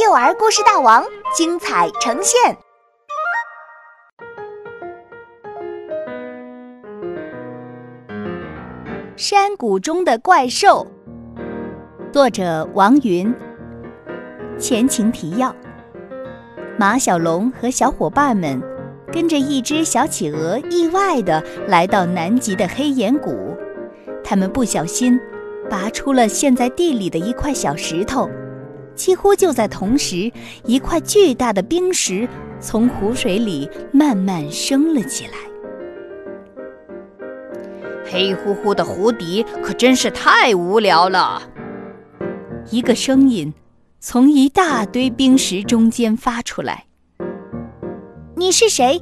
幼儿故事大王精彩呈现。山谷中的怪兽，作者王云。前情提要：马小龙和小伙伴们跟着一只小企鹅，意外的来到南极的黑岩谷。他们不小心拔出了陷在地里的一块小石头。几乎就在同时，一块巨大的冰石从湖水里慢慢升了起来。黑乎乎的湖底可真是太无聊了。一个声音从一大堆冰石中间发出来：“你是谁？”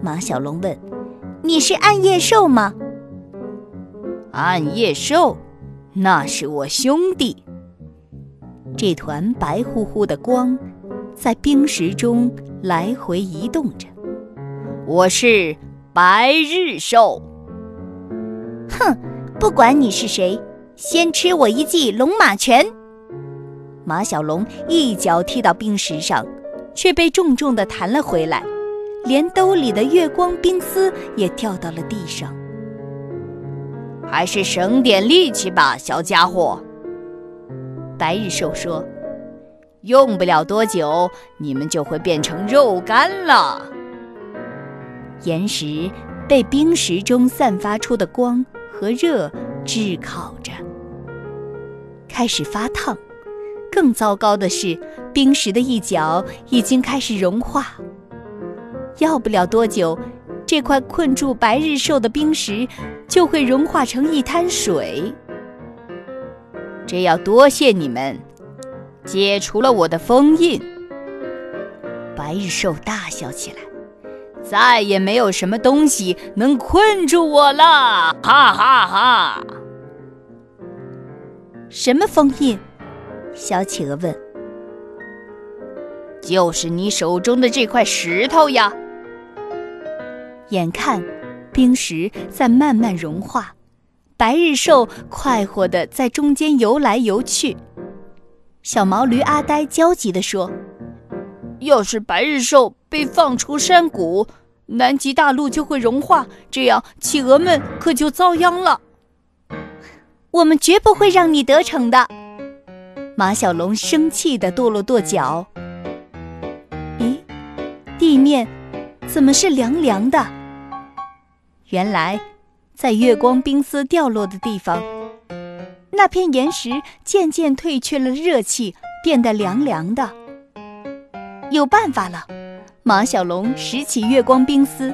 马小龙问：“你是暗夜兽吗？”“暗夜兽，那是我兄弟。”这团白乎乎的光，在冰石中来回移动着。我是白日兽。哼，不管你是谁，先吃我一记龙马拳！马小龙一脚踢到冰石上，却被重重的弹了回来，连兜里的月光冰丝也掉到了地上。还是省点力气吧，小家伙。白日兽说：“用不了多久，你们就会变成肉干了。”岩石被冰石中散发出的光和热炙烤着，开始发烫。更糟糕的是，冰石的一角已经开始融化。要不了多久，这块困住白日兽的冰石就会融化成一滩水。这要多谢你们，解除了我的封印。白日兽大笑起来，再也没有什么东西能困住我了！哈哈哈！什么封印？小企鹅问。就是你手中的这块石头呀。眼看冰石在慢慢融化。白日兽快活地在中间游来游去，小毛驴阿呆焦急地说：“要是白日兽被放出山谷，南极大陆就会融化，这样企鹅们可就遭殃了。我们绝不会让你得逞的。”马小龙生气地跺了跺脚。咦，地面怎么是凉凉的？原来。在月光冰丝掉落的地方，那片岩石渐渐退却了热气，变得凉凉的。有办法了！马小龙拾起月光冰丝，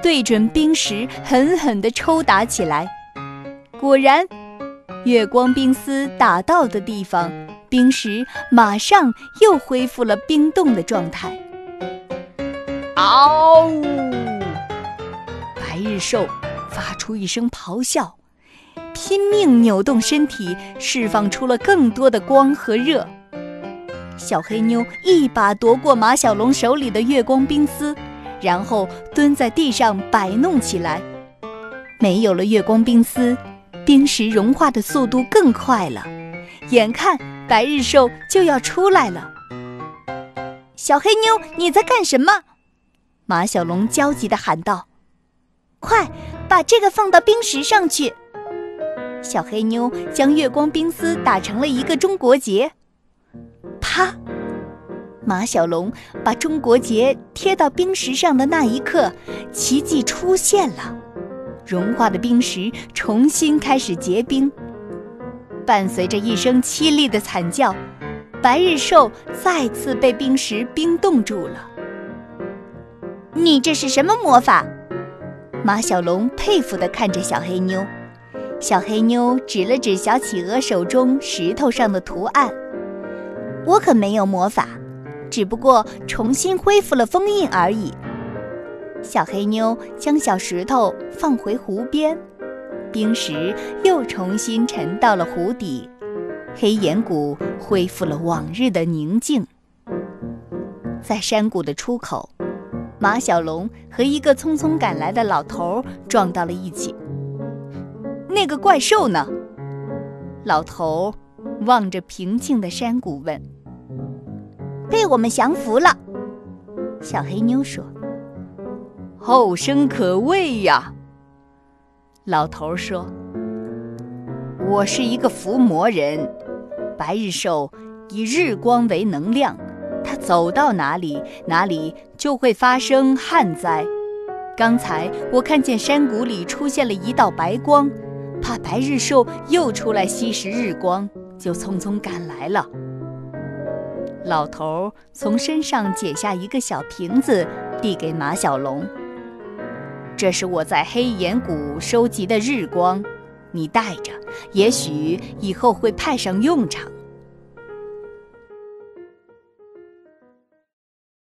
对准冰石狠狠地抽打起来。果然，月光冰丝打到的地方，冰石马上又恢复了冰冻的状态。嗷！白日兽。发出一声咆哮，拼命扭动身体，释放出了更多的光和热。小黑妞一把夺过马小龙手里的月光冰丝，然后蹲在地上摆弄起来。没有了月光冰丝，冰石融化的速度更快了。眼看白日兽就要出来了，小黑妞，你在干什么？马小龙焦急地喊道：“快！”把这个放到冰石上去。小黑妞将月光冰丝打成了一个中国结。啪！马小龙把中国结贴到冰石上的那一刻，奇迹出现了，融化的冰石重新开始结冰。伴随着一声凄厉的惨叫，白日兽再次被冰石冰冻住了。你这是什么魔法？马小龙佩服地看着小黑妞，小黑妞指了指小企鹅手中石头上的图案：“我可没有魔法，只不过重新恢复了封印而已。”小黑妞将小石头放回湖边，冰石又重新沉到了湖底，黑岩谷恢复了往日的宁静。在山谷的出口。马小龙和一个匆匆赶来的老头撞到了一起。那个怪兽呢？老头望着平静的山谷问：“被我们降服了。小黑妞说：“后生可畏呀。”老头说：“我是一个伏魔人，白日兽以日光为能量，它走到哪里，哪里就会发生旱灾。刚才我看见山谷里出现了一道白光，怕白日兽又出来吸食日光，就匆匆赶来了。”老头从身上解下一个小瓶子，递给马小龙。这是我在黑岩谷收集的日光，你带着，也许以后会派上用场。